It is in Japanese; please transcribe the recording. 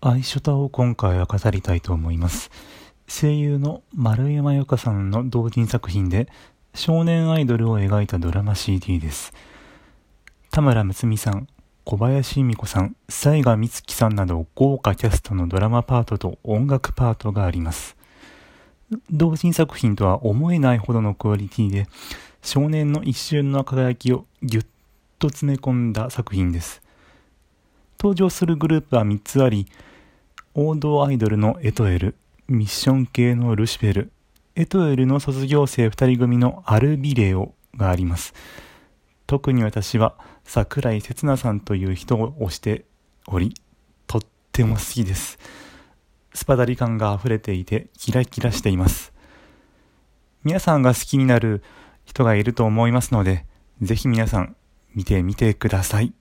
愛書タを今回は語りたいと思います。声優の丸山由佳さんの同人作品で少年アイドルを描いたドラマ CD です。田村睦美さん、小林美子さん、西賀美月さんなど豪華キャストのドラマパートと音楽パートがあります。同人作品とは思えないほどのクオリティで少年の一瞬の輝きをぎゅっと詰め込んだ作品です。登場するグループは3つあり、王道アイドルのエトエル、ミッション系のルシフェル、エトエルの卒業生2人組のアルビレオがあります。特に私は桜井刹那さんという人を推しており、とっても好きです。スパダリ感が溢れていてキラキラしています。皆さんが好きになる人がいると思いますので、ぜひ皆さん見てみてください。